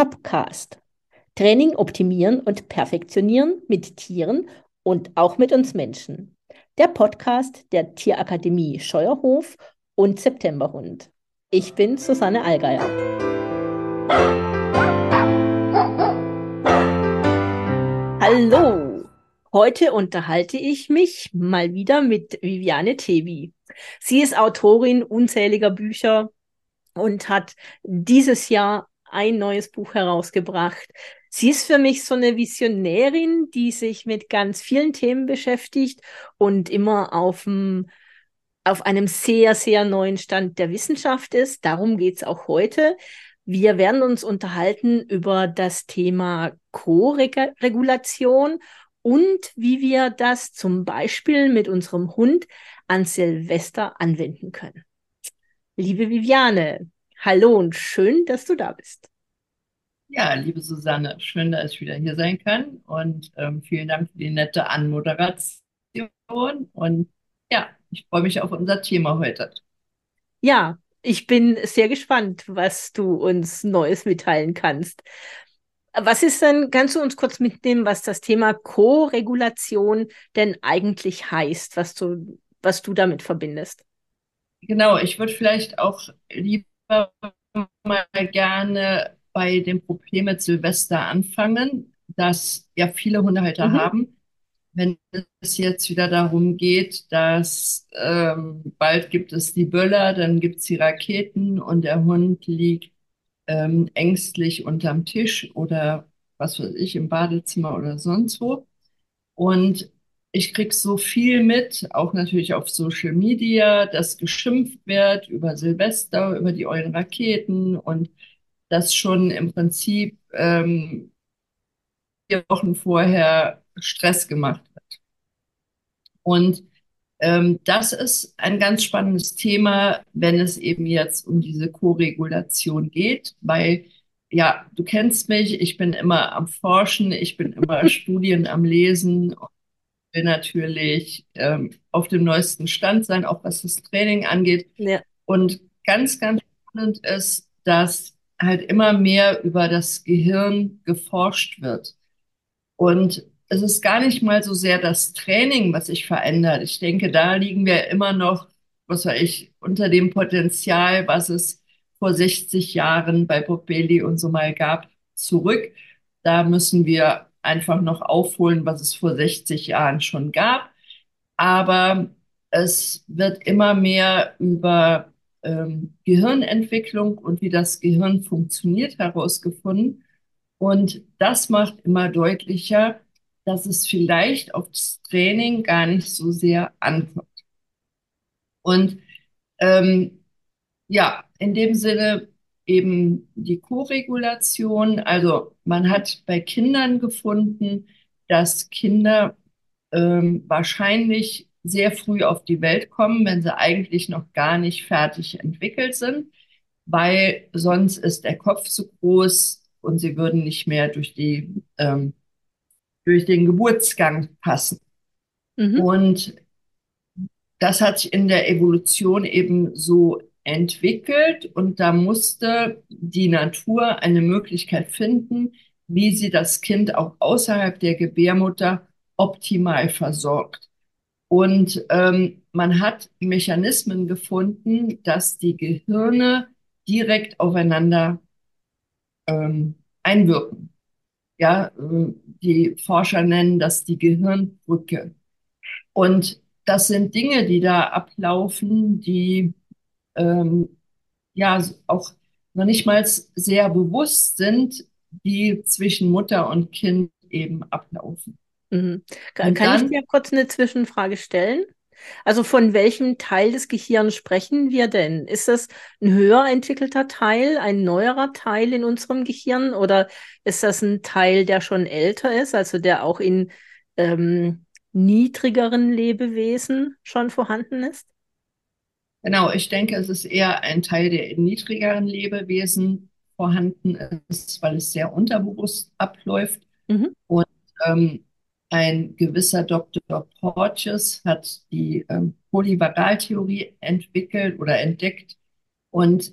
Topcast. Training optimieren und perfektionieren mit Tieren und auch mit uns Menschen. Der Podcast der Tierakademie Scheuerhof und Septemberhund. Ich bin Susanne Allgeier. Hallo! Heute unterhalte ich mich mal wieder mit Viviane Tevi. Sie ist Autorin unzähliger Bücher und hat dieses Jahr ein neues Buch herausgebracht. Sie ist für mich so eine Visionärin, die sich mit ganz vielen Themen beschäftigt und immer auf, dem, auf einem sehr, sehr neuen Stand der Wissenschaft ist. Darum geht es auch heute. Wir werden uns unterhalten über das Thema Co-Regulation und wie wir das zum Beispiel mit unserem Hund an Silvester anwenden können. Liebe Viviane, hallo und schön, dass du da bist. Ja, liebe Susanne, schön, dass ich wieder hier sein kann und ähm, vielen Dank für die nette Anmoderation. Und ja, ich freue mich auf unser Thema heute. Ja, ich bin sehr gespannt, was du uns Neues mitteilen kannst. Was ist denn, kannst du uns kurz mitnehmen, was das Thema Co-Regulation denn eigentlich heißt, was du, was du damit verbindest? Genau, ich würde vielleicht auch lieber mal gerne bei dem Problem mit Silvester anfangen, das ja viele Hundehalter mhm. haben. Wenn es jetzt wieder darum geht, dass ähm, bald gibt es die Böller, dann gibt es die Raketen und der Hund liegt ähm, ängstlich unterm Tisch oder was weiß ich, im Badezimmer oder sonst wo. Und ich krieg so viel mit, auch natürlich auf Social Media, dass geschimpft wird über Silvester, über die euren Raketen und dass schon im Prinzip ähm, vier Wochen vorher Stress gemacht wird. Und ähm, das ist ein ganz spannendes Thema, wenn es eben jetzt um diese Co-Regulation geht, weil ja, du kennst mich, ich bin immer am Forschen, ich bin immer Studien am Lesen und will natürlich ähm, auf dem neuesten Stand sein, auch was das Training angeht. Ja. Und ganz, ganz spannend ist, dass halt immer mehr über das Gehirn geforscht wird. Und es ist gar nicht mal so sehr das Training, was sich verändert. Ich denke, da liegen wir immer noch, was weiß ich, unter dem Potenzial, was es vor 60 Jahren bei Bob Bailey und so mal gab, zurück. Da müssen wir einfach noch aufholen, was es vor 60 Jahren schon gab. Aber es wird immer mehr über ähm, Gehirnentwicklung und wie das Gehirn funktioniert herausgefunden. Und das macht immer deutlicher, dass es vielleicht auf das Training gar nicht so sehr ankommt. Und ähm, ja, in dem Sinne eben die Koregulation. Also man hat bei Kindern gefunden, dass Kinder ähm, wahrscheinlich sehr früh auf die Welt kommen, wenn sie eigentlich noch gar nicht fertig entwickelt sind, weil sonst ist der Kopf zu groß und sie würden nicht mehr durch die ähm, durch den Geburtsgang passen. Mhm. Und das hat sich in der Evolution eben so entwickelt und da musste die Natur eine Möglichkeit finden, wie sie das Kind auch außerhalb der Gebärmutter optimal versorgt. Und ähm, man hat Mechanismen gefunden, dass die Gehirne direkt aufeinander ähm, einwirken. Ja, äh, die Forscher nennen das die Gehirnbrücke. Und das sind Dinge, die da ablaufen, die ähm, ja auch noch nicht mal sehr bewusst sind, die zwischen Mutter und Kind eben ablaufen. Mhm. Kann, kann ich dir kurz eine Zwischenfrage stellen? Also von welchem Teil des Gehirns sprechen wir denn? Ist das ein höher entwickelter Teil, ein neuerer Teil in unserem Gehirn oder ist das ein Teil, der schon älter ist, also der auch in ähm, niedrigeren Lebewesen schon vorhanden ist? Genau, ich denke, es ist eher ein Teil, der in niedrigeren Lebewesen vorhanden ist, weil es sehr unterbewusst abläuft. Mhm. Und ähm, ein gewisser Dr. Porges hat die ähm, Polyvagaltheorie entwickelt oder entdeckt. Und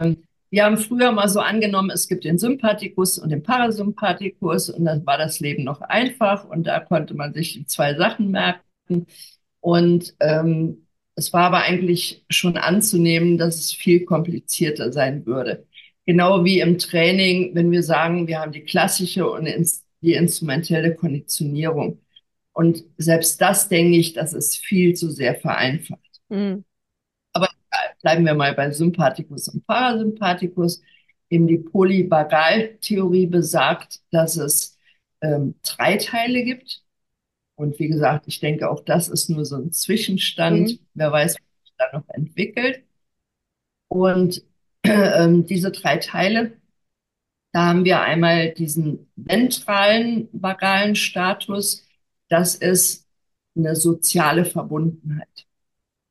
ähm, wir haben früher mal so angenommen, es gibt den Sympathikus und den Parasympathikus und dann war das Leben noch einfach und da konnte man sich die zwei Sachen merken. Und ähm, es war aber eigentlich schon anzunehmen, dass es viel komplizierter sein würde. Genau wie im Training, wenn wir sagen, wir haben die klassische und die instrumentelle Konditionierung. Und selbst das denke ich, das ist viel zu sehr vereinfacht. Mhm. Aber bleiben wir mal bei Sympathikus und Parasympathikus. Eben die Polyvagaltheorie besagt, dass es ähm, drei Teile gibt. Und wie gesagt, ich denke, auch das ist nur so ein Zwischenstand. Mhm. Wer weiß, was sich da noch entwickelt. Und äh, diese drei Teile, da haben wir einmal diesen ventralen vagalen Status. Das ist eine soziale Verbundenheit.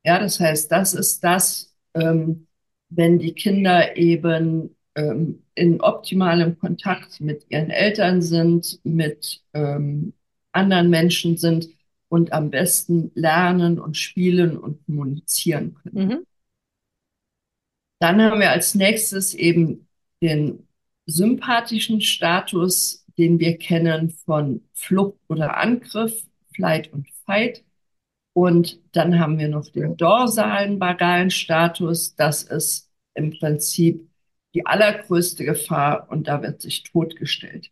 Ja, das heißt, das ist das, ähm, wenn die Kinder eben ähm, in optimalem Kontakt mit ihren Eltern sind, mit ähm, anderen Menschen sind und am besten lernen und spielen und kommunizieren können. Mhm. Dann haben wir als nächstes eben den sympathischen Status, den wir kennen von Flucht oder Angriff, Flight und Fight. Und dann haben wir noch den dorsalen vagalen Status. Das ist im Prinzip die allergrößte Gefahr und da wird sich totgestellt.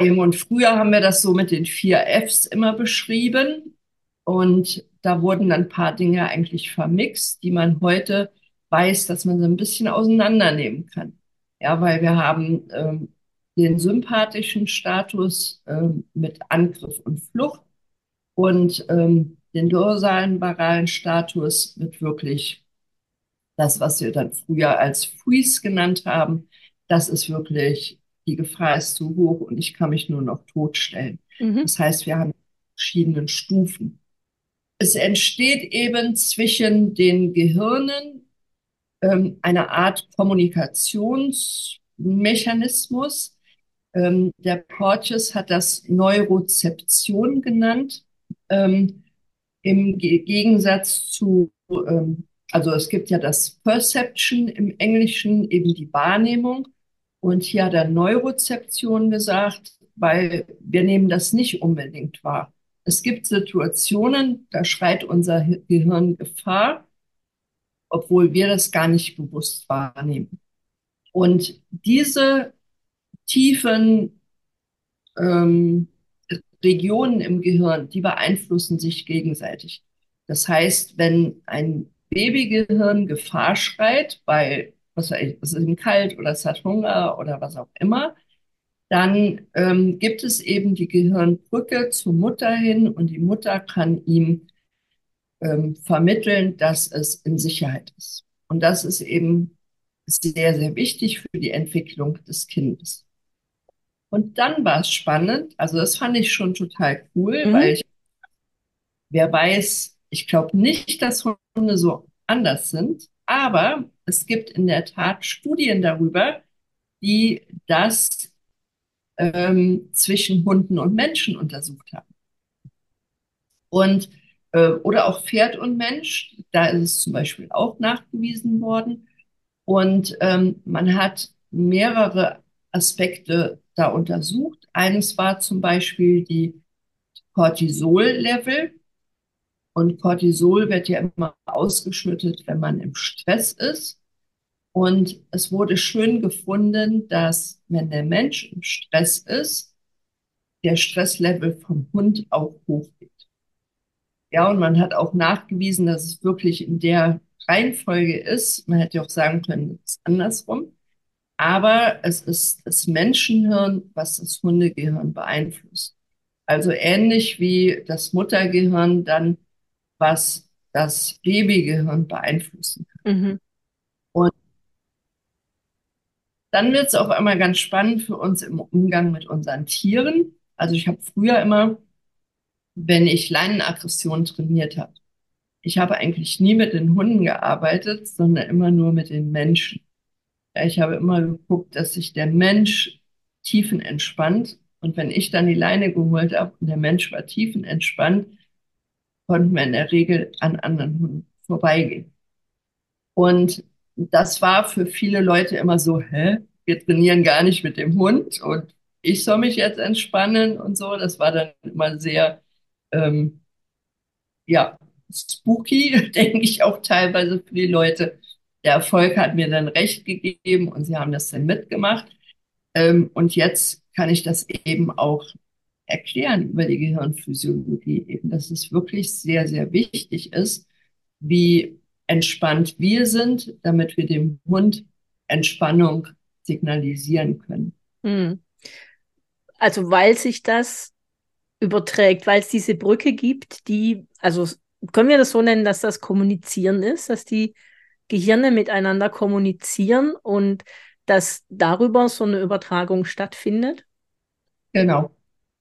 Und früher haben wir das so mit den vier Fs immer beschrieben und da wurden dann ein paar Dinge eigentlich vermixt, die man heute weiß, dass man so ein bisschen auseinandernehmen kann. Ja, weil wir haben ähm, den sympathischen Status ähm, mit Angriff und Flucht und ähm, den dorsalen varalen Status mit wirklich das, was wir dann früher als Freeze genannt haben. Das ist wirklich, die Gefahr ist zu hoch und ich kann mich nur noch totstellen. Mhm. Das heißt, wir haben verschiedene Stufen. Es entsteht eben zwischen den Gehirnen ähm, eine Art Kommunikationsmechanismus. Ähm, der Porteous hat das Neurozeption genannt. Ähm, Im Gegensatz zu, ähm, also es gibt ja das Perception im Englischen, eben die Wahrnehmung. Und hier hat er Neurozeption gesagt, weil wir nehmen das nicht unbedingt wahr. Es gibt Situationen, da schreit unser Gehirn Gefahr obwohl wir das gar nicht bewusst wahrnehmen. Und diese tiefen ähm, Regionen im Gehirn, die beeinflussen sich gegenseitig. Das heißt, wenn ein Babygehirn Gefahr schreit, weil was weiß ich, es ist ihm kalt oder es hat Hunger oder was auch immer, dann ähm, gibt es eben die Gehirnbrücke zur Mutter hin und die Mutter kann ihm ähm, vermitteln, dass es in Sicherheit ist. Und das ist eben sehr, sehr wichtig für die Entwicklung des Kindes. Und dann war es spannend, also das fand ich schon total cool, mhm. weil ich, wer weiß, ich glaube nicht, dass Hunde so anders sind, aber es gibt in der Tat Studien darüber, die das ähm, zwischen Hunden und Menschen untersucht haben. Und äh, oder auch Pferd und Mensch. Da ist es zum Beispiel auch nachgewiesen worden. Und ähm, man hat mehrere Aspekte da untersucht. Eines war zum Beispiel die Cortisol-Level. Und Cortisol wird ja immer ausgeschüttet, wenn man im Stress ist. Und es wurde schön gefunden, dass wenn der Mensch im Stress ist, der Stresslevel vom Hund auch hochgeht. Ja, und man hat auch nachgewiesen, dass es wirklich in der Reihenfolge ist. Man hätte auch sagen können, es ist andersrum. Aber es ist das Menschenhirn, was das Hundegehirn beeinflusst. Also ähnlich wie das Muttergehirn dann, was das Babygehirn beeinflussen kann. Mhm. Und dann wird es auf einmal ganz spannend für uns im Umgang mit unseren Tieren. Also ich habe früher immer wenn ich Leinenaggression trainiert habe. Ich habe eigentlich nie mit den Hunden gearbeitet, sondern immer nur mit den Menschen. Ich habe immer geguckt, dass sich der Mensch tiefenentspannt. Und wenn ich dann die Leine geholt habe und der Mensch war tiefenentspannt, konnten wir in der Regel an anderen Hunden vorbeigehen. Und das war für viele Leute immer so, hä, wir trainieren gar nicht mit dem Hund und ich soll mich jetzt entspannen und so. Das war dann immer sehr, ähm, ja, spooky, denke ich auch teilweise für die Leute. Der Erfolg hat mir dann recht gegeben und sie haben das dann mitgemacht. Ähm, und jetzt kann ich das eben auch erklären über die Gehirnphysiologie eben, dass es wirklich sehr, sehr wichtig ist, wie entspannt wir sind, damit wir dem Hund Entspannung signalisieren können. Hm. Also weil sich das überträgt, weil es diese Brücke gibt, die, also können wir das so nennen, dass das Kommunizieren ist, dass die Gehirne miteinander kommunizieren und dass darüber so eine Übertragung stattfindet? Genau.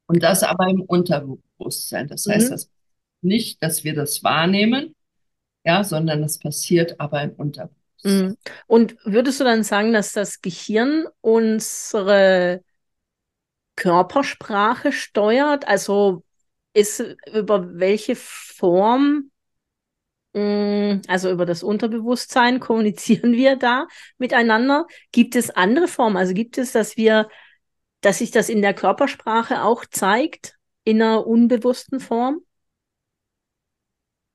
Und das aber im Unterbewusstsein. Das mhm. heißt, das nicht, dass wir das wahrnehmen, ja, sondern das passiert aber im Unterbewusstsein. Mhm. Und würdest du dann sagen, dass das Gehirn unsere Körpersprache steuert? Also ist über welche Form, mm, also über das Unterbewusstsein kommunizieren wir da miteinander? Gibt es andere Formen? Also gibt es, dass wir, dass sich das in der Körpersprache auch zeigt, in einer unbewussten Form?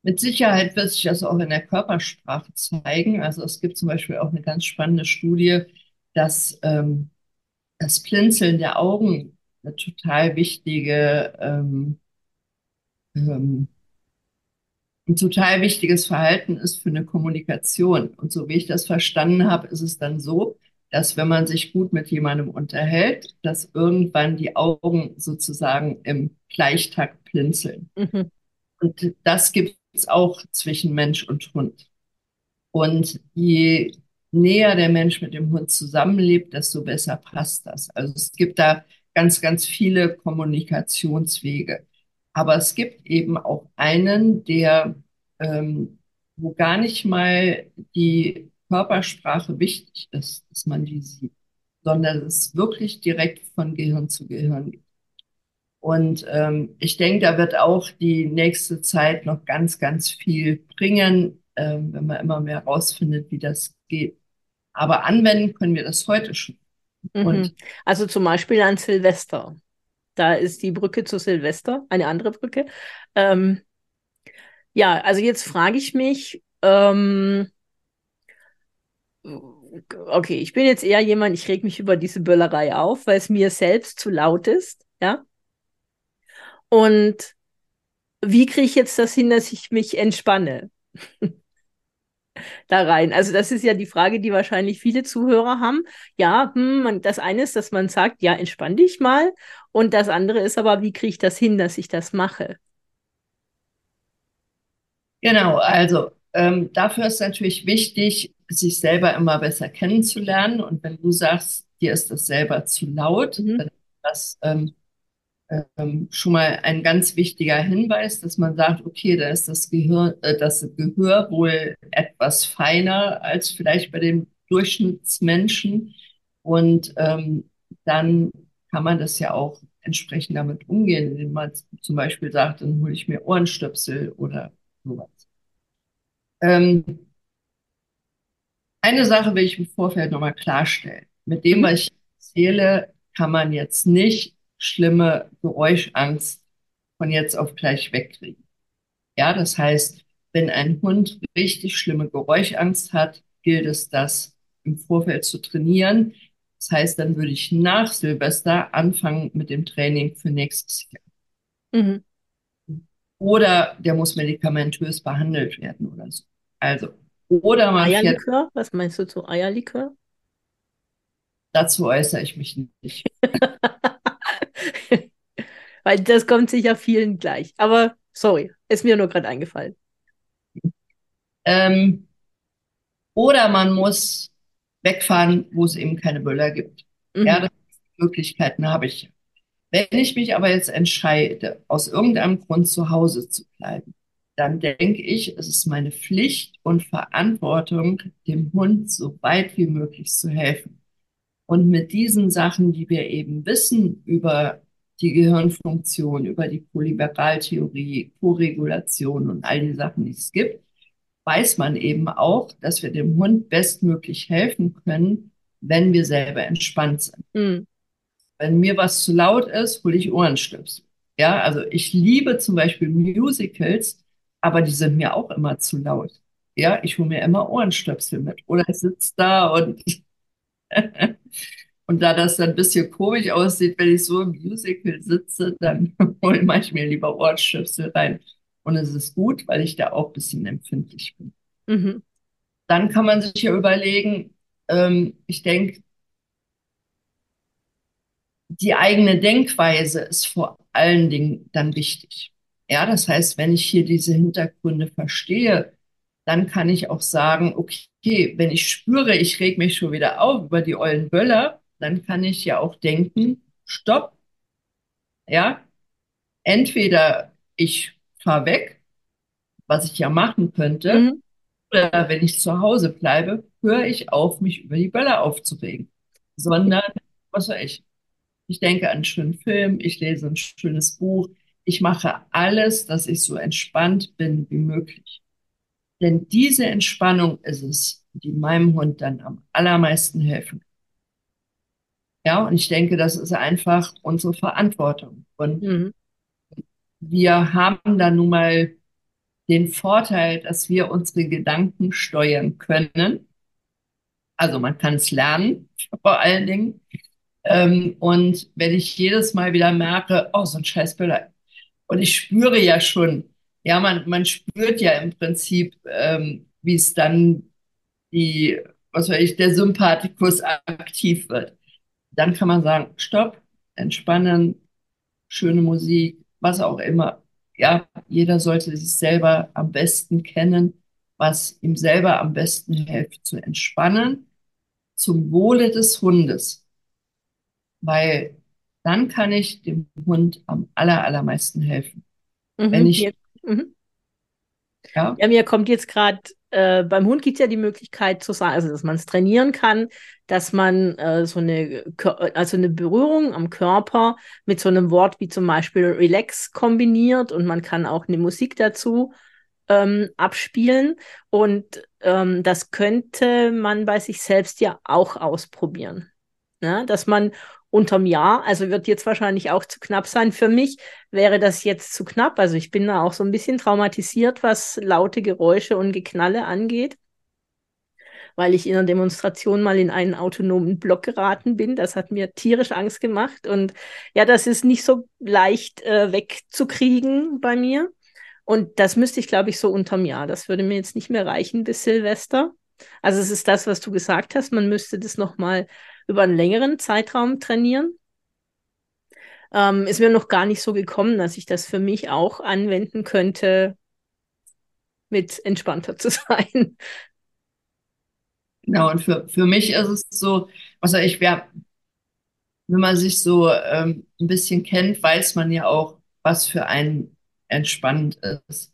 Mit Sicherheit wird sich das auch in der Körpersprache zeigen. Also es gibt zum Beispiel auch eine ganz spannende Studie, dass ähm, das Blinzeln der Augen eine total wichtige, ähm, ähm, ein total wichtiges Verhalten ist für eine Kommunikation. Und so wie ich das verstanden habe, ist es dann so, dass wenn man sich gut mit jemandem unterhält, dass irgendwann die Augen sozusagen im Gleichtakt blinzeln. Mhm. Und das gibt es auch zwischen Mensch und Hund. Und je näher der Mensch mit dem Hund zusammenlebt, desto besser passt das. Also es gibt da ganz, ganz viele Kommunikationswege. Aber es gibt eben auch einen, der, ähm, wo gar nicht mal die Körpersprache wichtig ist, dass man die sieht, sondern es wirklich direkt von Gehirn zu Gehirn geht. Und ähm, ich denke, da wird auch die nächste Zeit noch ganz, ganz viel bringen, ähm, wenn man immer mehr herausfindet, wie das geht. Aber anwenden können wir das heute schon. Mhm. Also zum Beispiel an Silvester. Da ist die Brücke zu Silvester, eine andere Brücke. Ähm, ja, also jetzt frage ich mich, ähm, okay, ich bin jetzt eher jemand, ich reg mich über diese Böllerei auf, weil es mir selbst zu laut ist, ja. Und wie kriege ich jetzt das hin, dass ich mich entspanne? da rein. Also das ist ja die Frage, die wahrscheinlich viele Zuhörer haben. Ja, hm, das eine ist, dass man sagt, ja, entspann dich mal. Und das andere ist aber, wie kriege ich das hin, dass ich das mache? Genau, also ähm, dafür ist natürlich wichtig, sich selber immer besser kennenzulernen. Und wenn du sagst, dir ist das selber zu laut, mhm. dann ist das ähm, ähm, schon mal ein ganz wichtiger Hinweis, dass man sagt, okay, da ist das Gehirn, äh, das Gehör wohl etwas feiner als vielleicht bei den Durchschnittsmenschen. Und ähm, dann kann man das ja auch entsprechend damit umgehen, indem man zum Beispiel sagt, dann hole ich mir Ohrenstöpsel oder sowas. Ähm, eine Sache will ich im Vorfeld nochmal klarstellen. Mit dem, was ich erzähle, kann man jetzt nicht schlimme Geräuschangst von jetzt auf gleich wegkriegen. Ja, das heißt, wenn ein Hund richtig schlimme Geräuschangst hat, gilt es, das im Vorfeld zu trainieren. Das heißt, dann würde ich nach Silvester anfangen mit dem Training für nächstes Jahr. Mhm. Oder der muss medikamentös behandelt werden oder so. Also, oder man Eierlikör? Was meinst du zu Eierlikör? Dazu äußere ich mich nicht. Weil das kommt sicher vielen gleich. Aber sorry, ist mir nur gerade eingefallen. Ähm, oder man muss wegfahren, wo es eben keine Böller gibt. Mhm. Ja, das Möglichkeiten habe ich. Wenn ich mich aber jetzt entscheide, aus irgendeinem Grund zu Hause zu bleiben, dann denke ich, es ist meine Pflicht und Verantwortung, dem Hund so weit wie möglich zu helfen. Und mit diesen Sachen, die wir eben wissen über die Gehirnfunktion, über die Polyvagaltheorie, Koregulation und all die Sachen, die es gibt, weiß man eben auch, dass wir dem Hund bestmöglich helfen können, wenn wir selber entspannt sind. Mhm. Wenn mir was zu laut ist, hole ich Ohrenstöpsel. Ja, also ich liebe zum Beispiel Musicals, aber die sind mir auch immer zu laut. Ja, ich hole mir immer Ohrenstöpsel mit. Oder ich sitze da und, und da das dann ein bisschen komisch aussieht, wenn ich so im Musical sitze, dann hole ich mir lieber Ohrenstöpsel rein. Und es ist gut, weil ich da auch ein bisschen empfindlich bin. Mhm. Dann kann man sich ja überlegen, ähm, ich denke, die eigene Denkweise ist vor allen Dingen dann wichtig. Ja, das heißt, wenn ich hier diese Hintergründe verstehe, dann kann ich auch sagen, okay, wenn ich spüre, ich reg mich schon wieder auf über die ollen Böller, dann kann ich ja auch denken, stopp. Ja, entweder ich fahr weg, was ich ja machen könnte, mhm. oder wenn ich zu Hause bleibe, höre ich auf, mich über die Böller aufzuregen, sondern, was soll ich? Ich denke an einen schönen Film, ich lese ein schönes Buch, ich mache alles, dass ich so entspannt bin wie möglich. Denn diese Entspannung ist es, die meinem Hund dann am allermeisten helfen kann. Ja, und ich denke, das ist einfach unsere Verantwortung. Und mhm. wir haben da nun mal den Vorteil, dass wir unsere Gedanken steuern können. Also man kann es lernen, vor allen Dingen. Ähm, und wenn ich jedes Mal wieder merke, oh, so ein scheiß Böller. Und ich spüre ja schon, ja, man, man spürt ja im Prinzip, ähm, wie es dann die, was weiß ich, der Sympathikus aktiv wird. Dann kann man sagen, stopp, entspannen, schöne Musik, was auch immer. Ja, jeder sollte sich selber am besten kennen, was ihm selber am besten hilft zu entspannen, zum Wohle des Hundes weil dann kann ich dem Hund am aller, allermeisten helfen. Mhm, Wenn ich, jetzt, mhm. ja? ja, mir kommt jetzt gerade, äh, beim Hund gibt es ja die Möglichkeit zu sagen, also dass man es trainieren kann, dass man äh, so eine, also eine Berührung am Körper mit so einem Wort wie zum Beispiel Relax kombiniert und man kann auch eine Musik dazu ähm, abspielen. Und ähm, das könnte man bei sich selbst ja auch ausprobieren. Ja, dass man unterm Jahr. Also wird jetzt wahrscheinlich auch zu knapp sein. Für mich wäre das jetzt zu knapp. Also ich bin da auch so ein bisschen traumatisiert, was laute Geräusche und Geknalle angeht, weil ich in einer Demonstration mal in einen autonomen Block geraten bin. Das hat mir tierisch Angst gemacht. Und ja, das ist nicht so leicht äh, wegzukriegen bei mir. Und das müsste ich, glaube ich, so unterm Jahr. Das würde mir jetzt nicht mehr reichen bis Silvester. Also es ist das, was du gesagt hast. Man müsste das nochmal über einen längeren Zeitraum trainieren. Ähm, ist mir noch gar nicht so gekommen, dass ich das für mich auch anwenden könnte, mit entspannter zu sein. Genau, und für, für mich ist es so, also ich wäre, wenn man sich so ähm, ein bisschen kennt, weiß man ja auch, was für einen entspannend ist.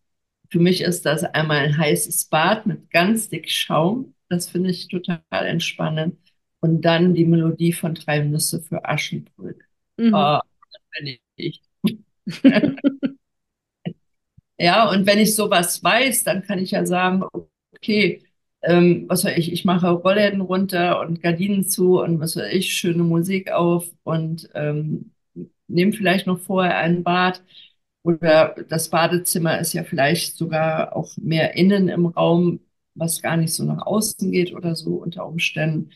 Für mich ist das einmal ein heißes Bad mit ganz dick Schaum. Das finde ich total entspannend und dann die Melodie von Drei Nüsse für Aschenbrödel. Mhm. Oh, bin ich. ja, und wenn ich sowas weiß, dann kann ich ja sagen, okay, ähm, was weiß ich, ich mache Rollläden runter und Gardinen zu und was weiß ich, schöne Musik auf und ähm, nehme vielleicht noch vorher ein Bad. Oder das Badezimmer ist ja vielleicht sogar auch mehr innen im Raum, was gar nicht so nach außen geht oder so unter Umständen.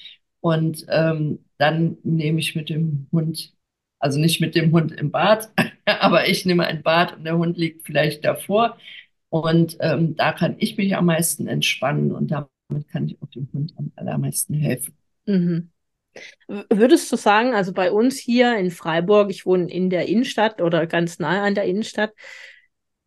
Und ähm, dann nehme ich mit dem Hund, also nicht mit dem Hund im Bad, aber ich nehme ein Bad und der Hund liegt vielleicht davor. Und ähm, da kann ich mich am meisten entspannen und damit kann ich auch dem Hund am allermeisten helfen. Mhm. Würdest du sagen, also bei uns hier in Freiburg, ich wohne in der Innenstadt oder ganz nahe an der Innenstadt,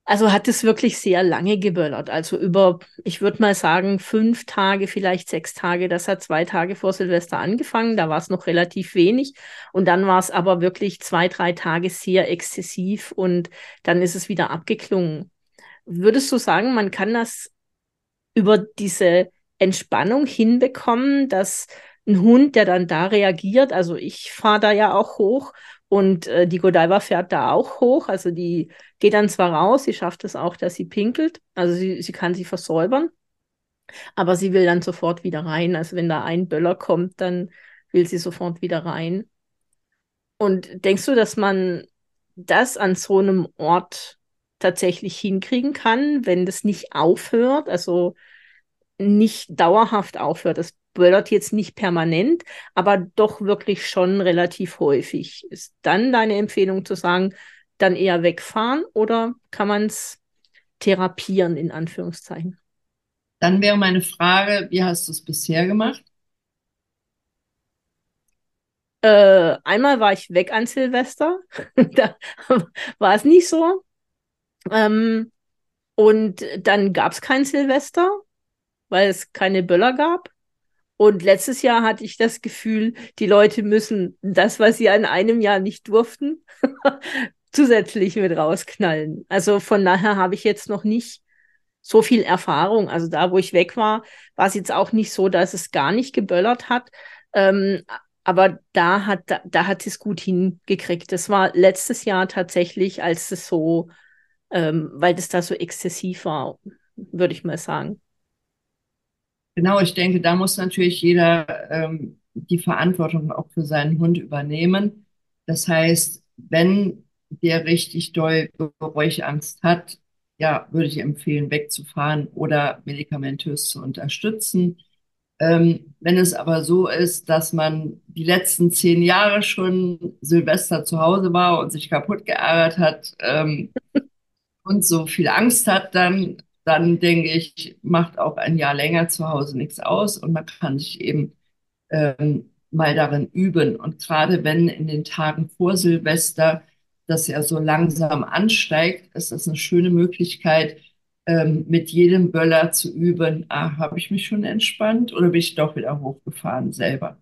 also hat es wirklich sehr lange geböllert. Also über, ich würde mal sagen, fünf Tage, vielleicht sechs Tage. Das hat zwei Tage vor Silvester angefangen. Da war es noch relativ wenig. Und dann war es aber wirklich zwei, drei Tage sehr exzessiv und dann ist es wieder abgeklungen. Würdest du sagen, man kann das über diese Entspannung hinbekommen, dass ein Hund, der dann da reagiert, also ich fahre da ja auch hoch und äh, die Godiva fährt da auch hoch. Also die geht dann zwar raus, sie schafft es auch, dass sie pinkelt. Also sie, sie kann sie versäubern. Aber sie will dann sofort wieder rein. Also wenn da ein Böller kommt, dann will sie sofort wieder rein. Und denkst du, dass man das an so einem Ort tatsächlich hinkriegen kann, wenn das nicht aufhört, also nicht dauerhaft aufhört? Das böllert jetzt nicht permanent, aber doch wirklich schon relativ häufig. Ist dann deine Empfehlung zu sagen, dann eher wegfahren oder kann man es therapieren in Anführungszeichen? Dann wäre meine Frage, wie hast du es bisher gemacht? Äh, einmal war ich weg an Silvester. da war es nicht so. Ähm, und dann gab es kein Silvester, weil es keine Böller gab. Und letztes Jahr hatte ich das Gefühl, die Leute müssen das, was sie an einem Jahr nicht durften, zusätzlich mit rausknallen. Also von daher habe ich jetzt noch nicht so viel Erfahrung. Also da, wo ich weg war, war es jetzt auch nicht so, dass es gar nicht geböllert hat. Ähm, aber da hat, da, da hat es gut hingekriegt. Das war letztes Jahr tatsächlich, als es so, ähm, weil das da so exzessiv war, würde ich mal sagen. Genau, ich denke, da muss natürlich jeder ähm, die Verantwortung auch für seinen Hund übernehmen. Das heißt, wenn der richtig doll Geräuschangst hat, ja, würde ich empfehlen, wegzufahren oder medikamentös zu unterstützen. Ähm, wenn es aber so ist, dass man die letzten zehn Jahre schon Silvester zu Hause war und sich kaputt geärgert hat ähm, und so viel Angst hat, dann, dann denke ich, macht auch ein Jahr länger zu Hause nichts aus und man kann sich eben ähm, mal darin üben. Und gerade wenn in den Tagen vor Silvester das ja so langsam ansteigt, ist das eine schöne Möglichkeit, ähm, mit jedem Böller zu üben, ah, habe ich mich schon entspannt oder bin ich doch wieder hochgefahren selber?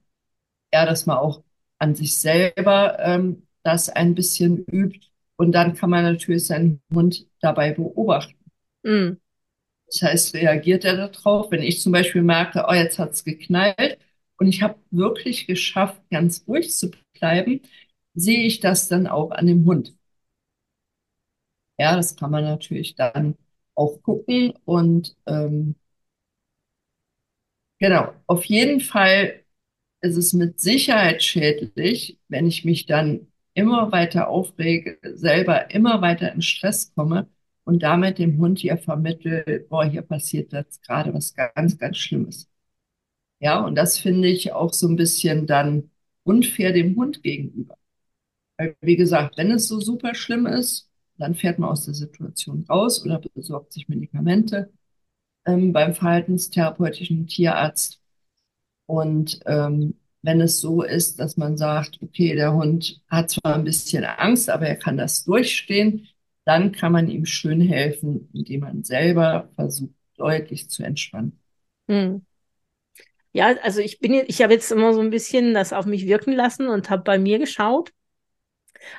Ja, dass man auch an sich selber ähm, das ein bisschen übt und dann kann man natürlich seinen Hund dabei beobachten. Mhm. Das heißt, reagiert er darauf? Wenn ich zum Beispiel merke, oh, jetzt hat's geknallt und ich habe wirklich geschafft, ganz ruhig zu bleiben, sehe ich das dann auch an dem Hund. Ja, das kann man natürlich dann auch gucken. Und ähm, genau, auf jeden Fall ist es mit Sicherheit schädlich, wenn ich mich dann immer weiter aufrege, selber immer weiter in Stress komme und damit dem Hund ja vermittel, boah, hier passiert jetzt gerade was ganz, ganz Schlimmes. Ja, und das finde ich auch so ein bisschen dann unfair dem Hund gegenüber. Weil, wie gesagt, wenn es so super schlimm ist, dann fährt man aus der Situation raus oder besorgt sich Medikamente ähm, beim verhaltenstherapeutischen Tierarzt. Und ähm, wenn es so ist, dass man sagt, okay, der Hund hat zwar ein bisschen Angst, aber er kann das durchstehen, dann kann man ihm schön helfen, indem man selber versucht, deutlich zu entspannen. Hm. Ja, also ich bin, ich habe jetzt immer so ein bisschen das auf mich wirken lassen und habe bei mir geschaut.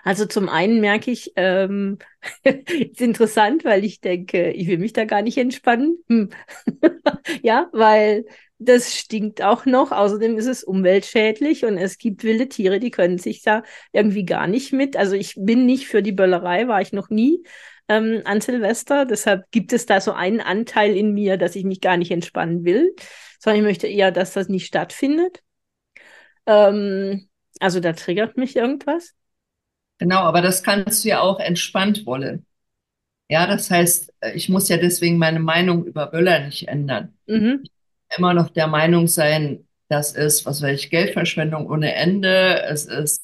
Also zum einen merke ich, ähm, ist interessant, weil ich denke, ich will mich da gar nicht entspannen. Hm. ja, weil das stinkt auch noch. Außerdem ist es umweltschädlich und es gibt wilde Tiere, die können sich da irgendwie gar nicht mit. Also ich bin nicht für die Böllerei, war ich noch nie ähm, an Silvester. Deshalb gibt es da so einen Anteil in mir, dass ich mich gar nicht entspannen will, sondern ich möchte eher, dass das nicht stattfindet. Ähm, also da triggert mich irgendwas. Genau, aber das kannst du ja auch entspannt wollen. Ja, das heißt, ich muss ja deswegen meine Meinung über Böller nicht ändern. Mhm. Ich immer noch der Meinung sein, das ist, was weiß ich, Geldverschwendung ohne Ende, es ist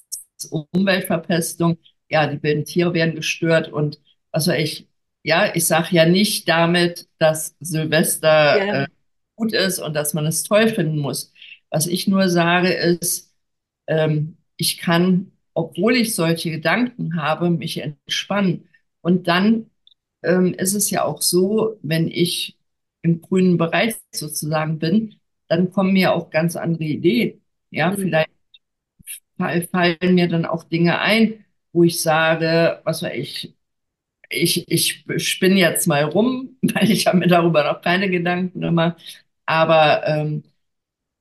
Umweltverpestung, ja, die wilden Tiere werden gestört und was weiß ich, ja, ich sage ja nicht damit, dass Silvester ja. äh, gut ist und dass man es toll finden muss. Was ich nur sage ist, ähm, ich kann obwohl ich solche Gedanken habe, mich entspannen. Und dann ähm, ist es ja auch so, wenn ich im grünen Bereich sozusagen bin, dann kommen mir auch ganz andere Ideen. Ja, mhm. vielleicht fallen mir dann auch Dinge ein, wo ich sage, was weiß ich, ich, ich spinne jetzt mal rum, weil ich habe mir darüber noch keine Gedanken gemacht. Aber ähm,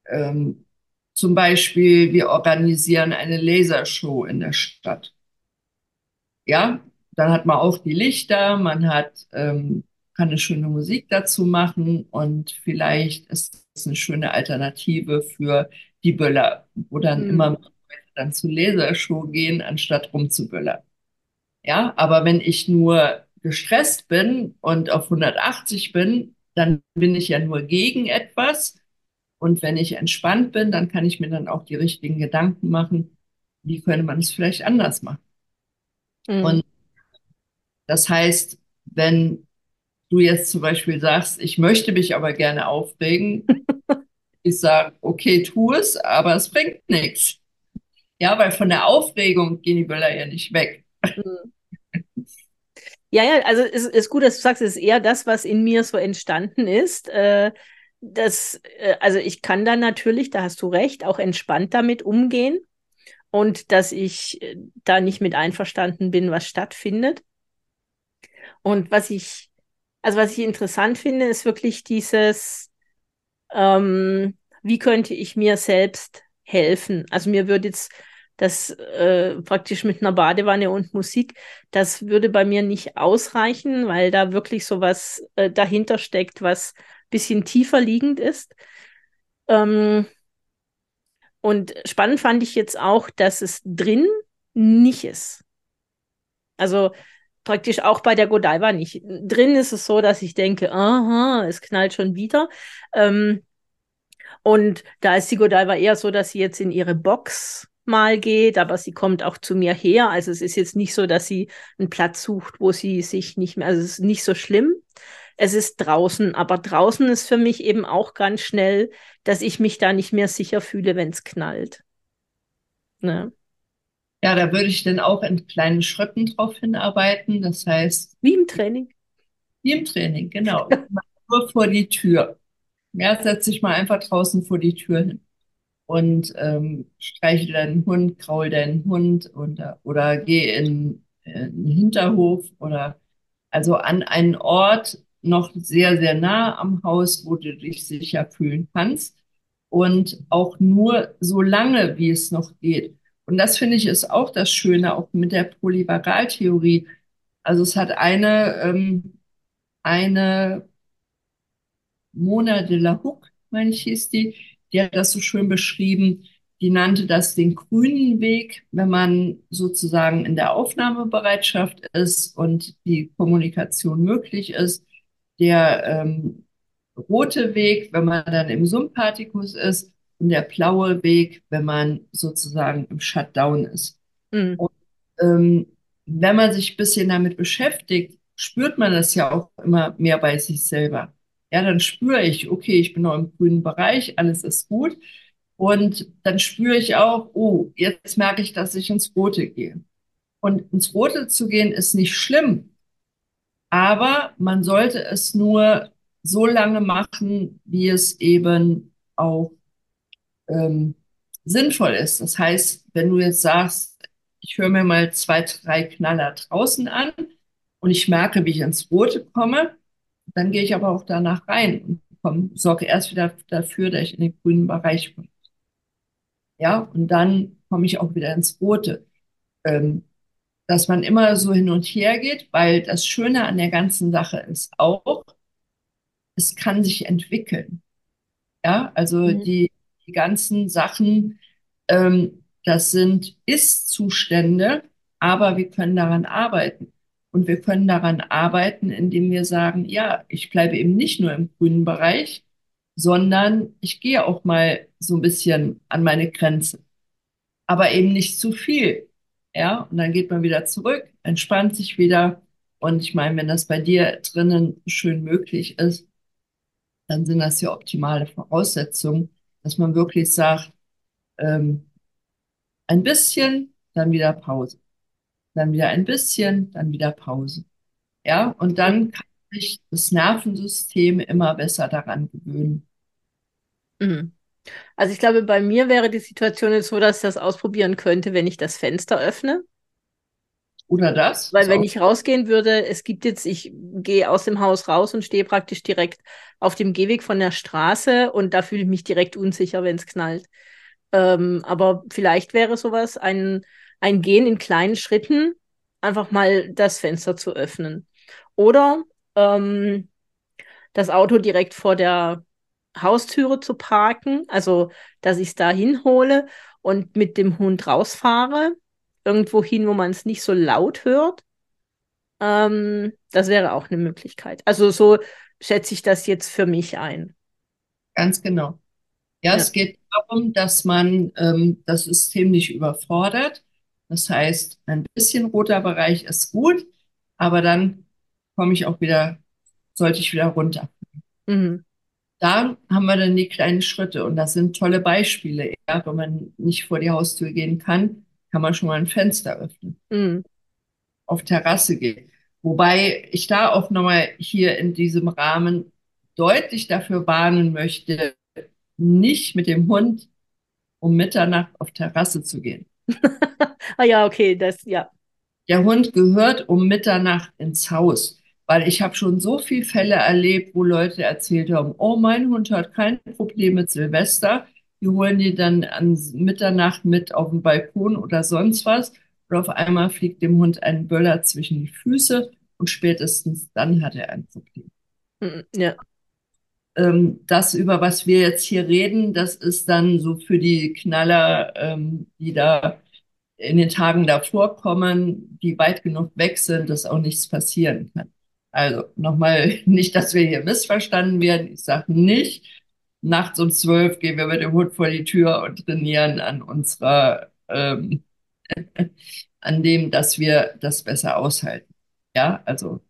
ähm, zum Beispiel, wir organisieren eine Lasershow in der Stadt. Ja, dann hat man auch die Lichter, man hat ähm, kann eine schöne Musik dazu machen und vielleicht ist es eine schöne Alternative für die Böller, wo dann Mhm. immer dann zu Lasershow gehen, anstatt rumzuböllern. Ja, aber wenn ich nur gestresst bin und auf 180 bin, dann bin ich ja nur gegen etwas. Und wenn ich entspannt bin, dann kann ich mir dann auch die richtigen Gedanken machen, wie könnte man es vielleicht anders machen. Mhm. Und das heißt, wenn du jetzt zum Beispiel sagst, ich möchte mich aber gerne aufregen, ich sage, okay, tu es, aber es bringt nichts. Ja, weil von der Aufregung gehen die Böller ja nicht weg. Ja, ja, also es ist gut, dass du sagst, es ist eher das, was in mir so entstanden ist. Äh, das, äh, also ich kann dann natürlich, da hast du recht, auch entspannt damit umgehen und dass ich äh, da nicht mit einverstanden bin, was stattfindet. Und was ich, also was ich interessant finde, ist wirklich dieses, ähm, wie könnte ich mir selbst helfen? Also mir würde jetzt das äh, praktisch mit einer Badewanne und Musik, das würde bei mir nicht ausreichen, weil da wirklich sowas äh, dahinter steckt, was ein bisschen tiefer liegend ist. Ähm, und spannend fand ich jetzt auch, dass es drin nicht ist. Also praktisch auch bei der Godiva nicht. Drin ist es so, dass ich denke, aha, es knallt schon wieder. Ähm, und da ist die Godiva eher so, dass sie jetzt in ihre Box mal geht, aber sie kommt auch zu mir her. Also es ist jetzt nicht so, dass sie einen Platz sucht, wo sie sich nicht mehr, also es ist nicht so schlimm. Es ist draußen, aber draußen ist für mich eben auch ganz schnell, dass ich mich da nicht mehr sicher fühle, wenn es knallt. Ne? Ja, da würde ich dann auch in kleinen Schritten drauf hinarbeiten. Das heißt, Wie im Training. wie im Training, genau. Nur vor die Tür. Ja, setz dich mal einfach draußen vor die Tür hin und ähm, streichel deinen Hund, kraul deinen Hund oder, oder geh in, in den Hinterhof oder also an einen Ort noch sehr, sehr nah am Haus, wo du dich sicher fühlen kannst und auch nur so lange, wie es noch geht. Und das finde ich ist auch das Schöne, auch mit der Polyvagaltheorie. Also es hat eine, ähm, eine Mona de la Hougue, meine ich, hieß die, die hat das so schön beschrieben. Die nannte das den grünen Weg, wenn man sozusagen in der Aufnahmebereitschaft ist und die Kommunikation möglich ist. Der ähm, rote Weg, wenn man dann im Sympathikus ist und der blaue Weg, wenn man sozusagen im Shutdown ist. Mhm. Und ähm, wenn man sich ein bisschen damit beschäftigt, spürt man das ja auch immer mehr bei sich selber. Ja, dann spüre ich, okay, ich bin noch im grünen Bereich, alles ist gut. Und dann spüre ich auch, oh, jetzt merke ich, dass ich ins Rote gehe. Und ins Rote zu gehen ist nicht schlimm, aber man sollte es nur so lange machen, wie es eben auch ähm, sinnvoll ist. Das heißt, wenn du jetzt sagst, ich höre mir mal zwei, drei Knaller draußen an und ich merke, wie ich ins Rote komme, dann gehe ich aber auch danach rein und komm, sorge erst wieder dafür, dass ich in den grünen Bereich komme. Ja, und dann komme ich auch wieder ins Rote. Ähm, dass man immer so hin und her geht, weil das Schöne an der ganzen Sache ist auch, es kann sich entwickeln. Ja, also Mhm. die, die ganzen Sachen, ähm, das sind Ist-Zustände, aber wir können daran arbeiten. Und wir können daran arbeiten, indem wir sagen, ja, ich bleibe eben nicht nur im grünen Bereich, sondern ich gehe auch mal so ein bisschen an meine Grenze. Aber eben nicht zu viel. Ja, und dann geht man wieder zurück, entspannt sich wieder. Und ich meine, wenn das bei dir drinnen schön möglich ist, dann sind das ja optimale Voraussetzungen, dass man wirklich sagt, ähm, ein bisschen, dann wieder Pause. Dann wieder ein bisschen, dann wieder Pause. Ja, und dann kann sich das Nervensystem immer besser daran gewöhnen. Mhm. Also ich glaube, bei mir wäre die Situation jetzt so, dass ich das ausprobieren könnte, wenn ich das Fenster öffne. Oder das? Weil wenn ich rausgehen würde, es gibt jetzt, ich gehe aus dem Haus raus und stehe praktisch direkt auf dem Gehweg von der Straße und da fühle ich mich direkt unsicher, wenn es knallt. Ähm, aber vielleicht wäre sowas ein, ein Gehen in kleinen Schritten, einfach mal das Fenster zu öffnen. Oder ähm, das Auto direkt vor der Haustüre zu parken, also dass ich es da hinhole und mit dem Hund rausfahre, irgendwo hin, wo man es nicht so laut hört. Ähm, das wäre auch eine Möglichkeit. Also so schätze ich das jetzt für mich ein. Ganz genau. Ja, Ja. es geht darum, dass man ähm, das System nicht überfordert. Das heißt, ein bisschen roter Bereich ist gut, aber dann komme ich auch wieder, sollte ich wieder runter. Mhm. Da haben wir dann die kleinen Schritte und das sind tolle Beispiele. Ja, wenn man nicht vor die Haustür gehen kann, kann man schon mal ein Fenster öffnen, Mhm. auf Terrasse gehen. Wobei ich da auch nochmal hier in diesem Rahmen deutlich dafür warnen möchte, nicht mit dem Hund um Mitternacht auf Terrasse zu gehen. Ah ja, okay, das, ja. Der Hund gehört um Mitternacht ins Haus, weil ich habe schon so viele Fälle erlebt, wo Leute erzählt haben, oh, mein Hund hat kein Problem mit Silvester. Die holen die dann an Mitternacht mit auf den Balkon oder sonst was. Und auf einmal fliegt dem Hund ein Böller zwischen die Füße und spätestens dann hat er ein Problem. Mhm. Ja. Ähm, das, über was wir jetzt hier reden, das ist dann so für die Knaller, ähm, die da in den Tagen davor kommen, die weit genug weg sind, dass auch nichts passieren kann. Also nochmal, nicht, dass wir hier missverstanden werden. Ich sage nicht, nachts um zwölf gehen wir mit dem Hund vor die Tür und trainieren an unserer, ähm, an dem, dass wir das besser aushalten. Ja, also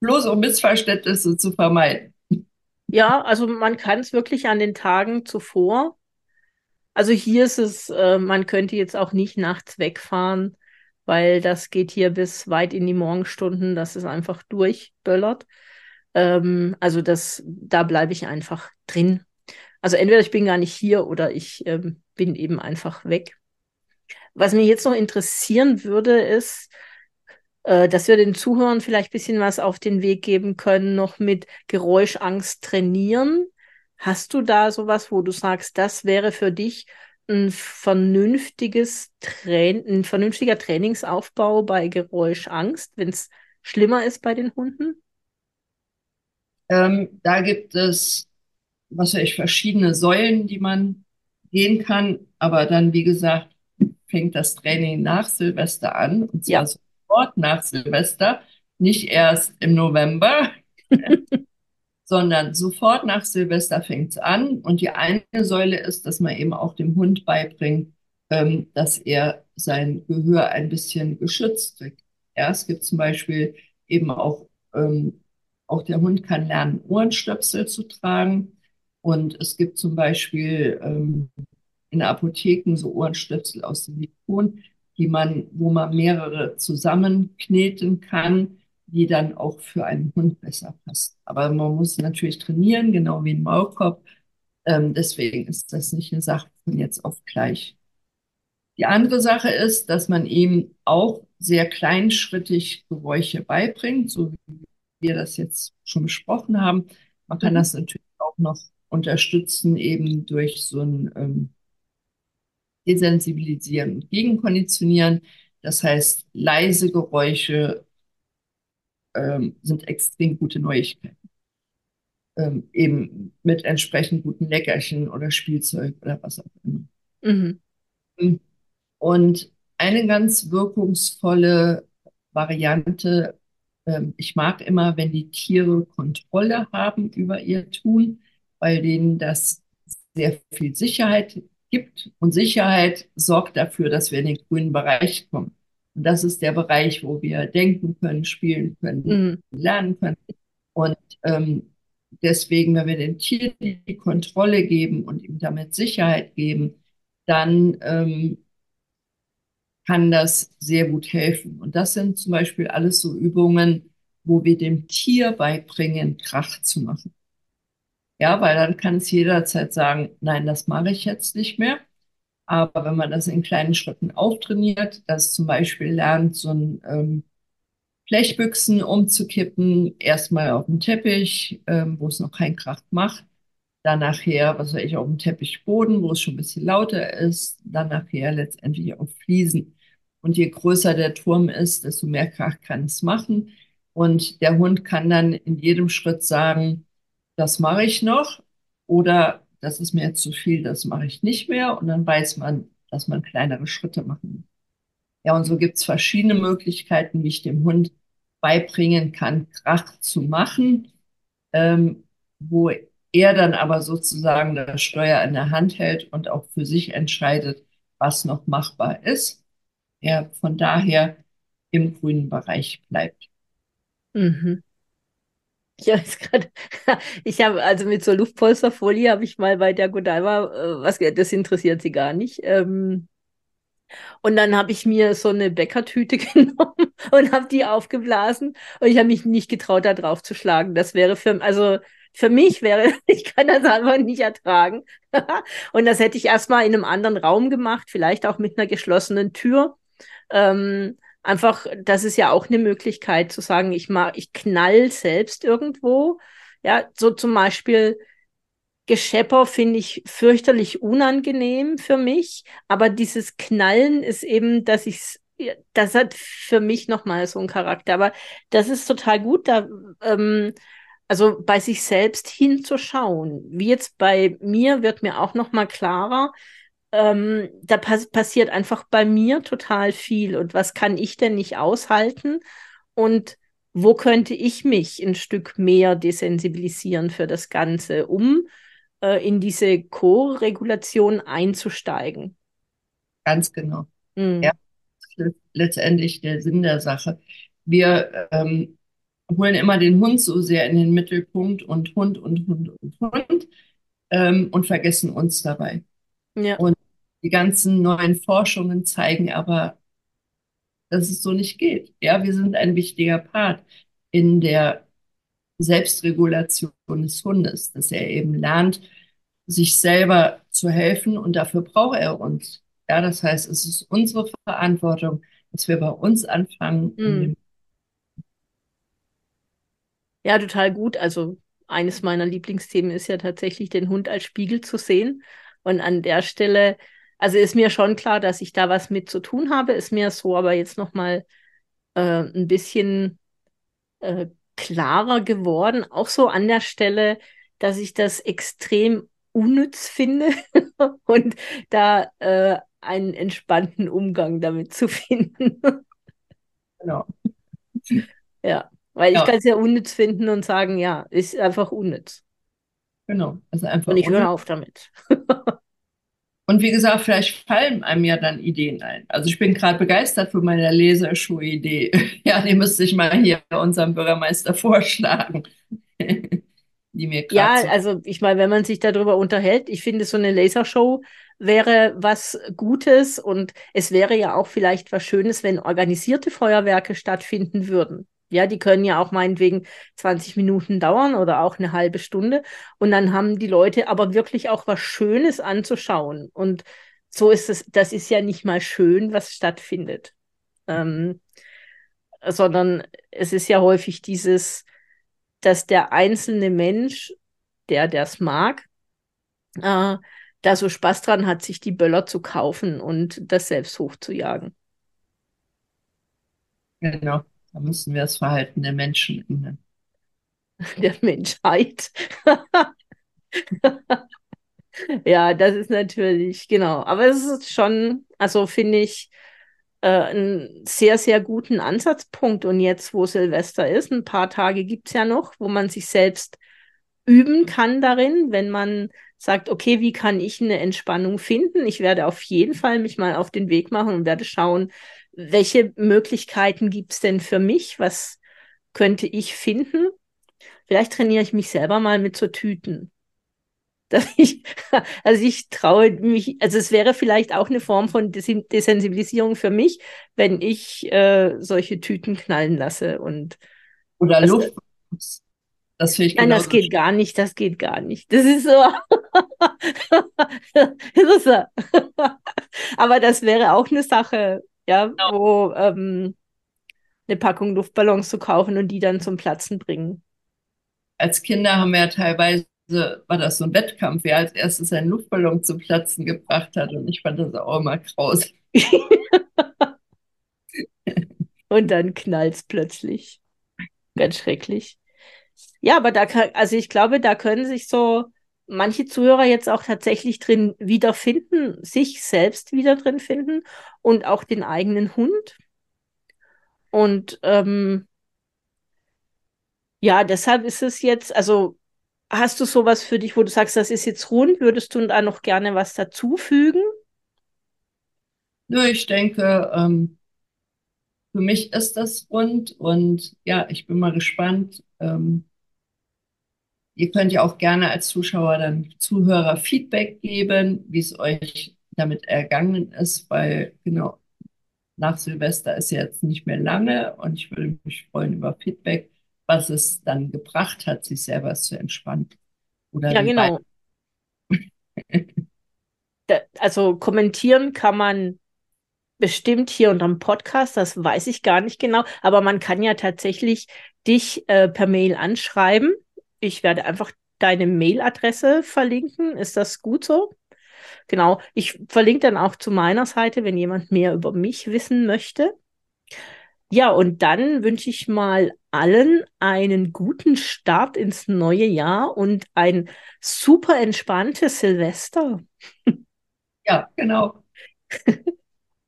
bloß um Missverständnisse zu vermeiden. Ja, also man kann es wirklich an den Tagen zuvor. Also hier ist es, äh, man könnte jetzt auch nicht nachts wegfahren, weil das geht hier bis weit in die Morgenstunden, dass es einfach durchböllert. Ähm, also das, da bleibe ich einfach drin. Also entweder ich bin gar nicht hier oder ich ähm, bin eben einfach weg. Was mich jetzt noch interessieren würde, ist, äh, dass wir den Zuhörern vielleicht ein bisschen was auf den Weg geben können, noch mit Geräuschangst trainieren. Hast du da sowas, wo du sagst, das wäre für dich ein vernünftiges Train ein vernünftiger Trainingsaufbau bei Geräuschangst, wenn es schlimmer ist bei den Hunden? Ähm, da gibt es, was weiß ich, verschiedene Säulen, die man gehen kann. Aber dann, wie gesagt, fängt das Training nach Silvester an. Und zwar Ja. sofort nach Silvester. Nicht erst im November, sondern sofort nach Silvester fängt es an. Und die eine Säule ist, dass man eben auch dem Hund beibringt, ähm, dass er sein Gehör ein bisschen geschützt kriegt. Ja, es gibt zum Beispiel eben auch, ähm, auch der Hund kann lernen, Ohrenstöpsel zu tragen. Und es gibt zum Beispiel ähm, in Apotheken so Ohrenstöpsel aus Silikon, die man, wo man mehrere zusammenkneten kann, die dann auch für einen Hund besser passt. Aber man muss natürlich trainieren, genau wie ein Maulkorb. Ähm, deswegen ist das nicht eine Sache von jetzt auf gleich. Die andere Sache ist, dass man ihm auch sehr kleinschrittig Geräusche beibringt, so wie wir das jetzt schon besprochen haben. Man kann das natürlich auch noch unterstützen, eben durch so ein ähm, Desensibilisieren und Gegenkonditionieren. Das heißt, leise Geräusche ähm, sind extrem gute Neuigkeiten. Ähm, eben mit entsprechend guten Leckerchen oder Spielzeug oder was auch immer. Mhm. Und eine ganz wirkungsvolle Variante, ähm, ich mag immer, wenn die Tiere Kontrolle haben über ihr Tun, weil denen das sehr viel Sicherheit gibt. Und Sicherheit sorgt dafür, dass wir in den grünen Bereich kommen. Und das ist der Bereich, wo wir denken können, spielen können, Mhm. lernen können. Und ähm, deswegen, wenn wir dem Tier die Kontrolle geben und ihm damit Sicherheit geben, dann ähm, kann das sehr gut helfen. Und das sind zum Beispiel alles so Übungen, wo wir dem Tier beibringen, Krach zu machen. Ja, weil dann kann es jederzeit sagen, nein, das mache ich jetzt nicht mehr. Aber wenn man das in kleinen Schritten auftrainiert, dass zum Beispiel lernt, so ein ähm, Blechbüchsen umzukippen, erstmal auf dem Teppich, ähm, wo es noch keinen Krach macht, dann nachher, was weiß ich, auf dem Teppichboden, wo es schon ein bisschen lauter ist, dann nachher letztendlich auf Fliesen. Und je größer der Turm ist, desto mehr Krach kann es machen. Und der Hund kann dann in jedem Schritt sagen, das mache ich noch oder das ist mir zu viel, das mache ich nicht mehr. Und dann weiß man, dass man kleinere Schritte machen muss. Ja, und so gibt es verschiedene Möglichkeiten, wie ich dem Hund beibringen kann, Krach zu machen, ähm, wo er dann aber sozusagen das Steuer in der Hand hält und auch für sich entscheidet, was noch machbar ist. Er von daher im grünen Bereich bleibt. Mhm. Ich habe gerade, ich habe also mit so Luftpolsterfolie habe ich mal bei der Godiva, äh, was das interessiert sie gar nicht. Ähm, und dann habe ich mir so eine Bäckertüte genommen und habe die aufgeblasen und ich habe mich nicht getraut, da drauf zu schlagen. Das wäre für, also für mich wäre, ich kann das einfach nicht ertragen. und das hätte ich erstmal in einem anderen Raum gemacht, vielleicht auch mit einer geschlossenen Tür. Ähm, einfach, das ist ja auch eine Möglichkeit zu sagen, ich mag, ich knall selbst irgendwo. Ja, so zum Beispiel Geschepper finde ich fürchterlich unangenehm für mich, aber dieses Knallen ist eben, dass ich das hat für mich nochmal so einen Charakter. Aber das ist total gut, da, ähm, also bei sich selbst hinzuschauen. Wie jetzt bei mir wird mir auch nochmal klarer, ähm, da pass passiert einfach bei mir total viel. Und was kann ich denn nicht aushalten? Und wo könnte ich mich ein Stück mehr desensibilisieren für das Ganze, um äh, in diese Co-Regulation einzusteigen? Ganz genau. Mhm. Ja, letztendlich der Sinn der Sache. Wir ähm, holen immer den Hund so sehr in den Mittelpunkt und Hund und Hund und Hund ähm, und vergessen uns dabei. Ja. Und die ganzen neuen Forschungen zeigen aber, dass es so nicht geht. Ja, wir sind ein wichtiger Part in der Selbstregulation des Hundes, dass er eben lernt, sich selber zu helfen und dafür braucht er uns. Ja, das heißt, es ist unsere Verantwortung, dass wir bei uns anfangen. Mhm. Ja, total gut. Also eines meiner Lieblingsthemen ist ja tatsächlich, den Hund als Spiegel zu sehen. Und an der Stelle also ist mir schon klar, dass ich da was mit zu tun habe, ist mir so aber jetzt nochmal äh, ein bisschen äh, klarer geworden, auch so an der Stelle, dass ich das extrem unnütz finde und da äh, einen entspannten Umgang damit zu finden. genau. Ja, weil ja. ich kann es ja unnütz finden und sagen, ja, ist einfach unnütz. Genau, also einfach. Und ich höre auf damit. Und wie gesagt, vielleicht fallen einem ja dann Ideen ein. Also ich bin gerade begeistert von meiner Laserschuh-Idee. Ja, die müsste ich mal hier unserem Bürgermeister vorschlagen. die mir ja, so also ich meine, wenn man sich darüber unterhält, ich finde, so eine Lasershow wäre was Gutes und es wäre ja auch vielleicht was Schönes, wenn organisierte Feuerwerke stattfinden würden. Ja, die können ja auch meinetwegen 20 Minuten dauern oder auch eine halbe Stunde. Und dann haben die Leute aber wirklich auch was Schönes anzuschauen. Und so ist es, das ist ja nicht mal schön, was stattfindet. Ähm, sondern es ist ja häufig dieses, dass der einzelne Mensch, der das mag, äh, da so Spaß dran hat, sich die Böller zu kaufen und das selbst hochzujagen. Genau. Da müssen wir das Verhalten der Menschen ändern. Der Menschheit. ja, das ist natürlich, genau. Aber es ist schon, also finde ich, äh, einen sehr, sehr guten Ansatzpunkt. Und jetzt, wo Silvester ist, ein paar Tage gibt es ja noch, wo man sich selbst üben kann darin, wenn man sagt, okay, wie kann ich eine Entspannung finden? Ich werde auf jeden Fall mich mal auf den Weg machen und werde schauen, welche Möglichkeiten gibt es denn für mich? Was könnte ich finden? Vielleicht trainiere ich mich selber mal mit so Tüten. Dass ich, also ich traue mich, also es wäre vielleicht auch eine Form von Desensibilisierung für mich, wenn ich äh, solche Tüten knallen lasse und oder das, Luft. Das finde ich Nein, das geht gar nicht, das geht gar nicht. Das ist so. das ist so. Aber das wäre auch eine Sache, ja, genau. wo ähm, eine Packung Luftballons zu kaufen und die dann zum Platzen bringen. Als Kinder haben wir ja teilweise, war das so ein Wettkampf, wer als erstes einen Luftballon zum Platzen gebracht hat und ich fand das auch immer grausig. und dann knallt es plötzlich. Ganz schrecklich. Ja, aber da kann, also ich glaube, da können sich so manche Zuhörer jetzt auch tatsächlich drin wiederfinden, sich selbst wieder drin finden und auch den eigenen Hund. Und ähm, ja, deshalb ist es jetzt, also hast du sowas für dich, wo du sagst, das ist jetzt rund, würdest du da noch gerne was dazufügen? Nö, ich denke, ähm, für mich ist das rund und ja, ich bin mal gespannt. Ähm, ihr könnt ja auch gerne als Zuschauer dann Zuhörer Feedback geben, wie es euch damit ergangen ist, weil genau nach Silvester ist ja jetzt nicht mehr lange und ich würde mich freuen über Feedback, was es dann gebracht hat, sich selber zu entspannen. Oder ja, genau. also kommentieren kann man bestimmt hier unterm Podcast, das weiß ich gar nicht genau, aber man kann ja tatsächlich dich äh, per Mail anschreiben. Ich werde einfach deine Mailadresse verlinken. Ist das gut so? Genau. Ich verlinke dann auch zu meiner Seite, wenn jemand mehr über mich wissen möchte. Ja, und dann wünsche ich mal allen einen guten Start ins neue Jahr und ein super entspanntes Silvester. Ja, genau.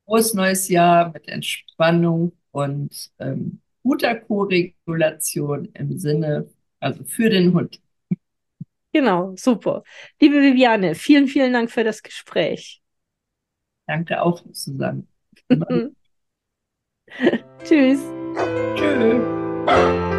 Frohes neues Jahr mit Entspannung und ähm, guter Co-Regulation im Sinne, also für den Hund. Genau, super. Liebe Viviane, vielen, vielen Dank für das Gespräch. Danke auch, Susanne. Tschüss. Tschüss.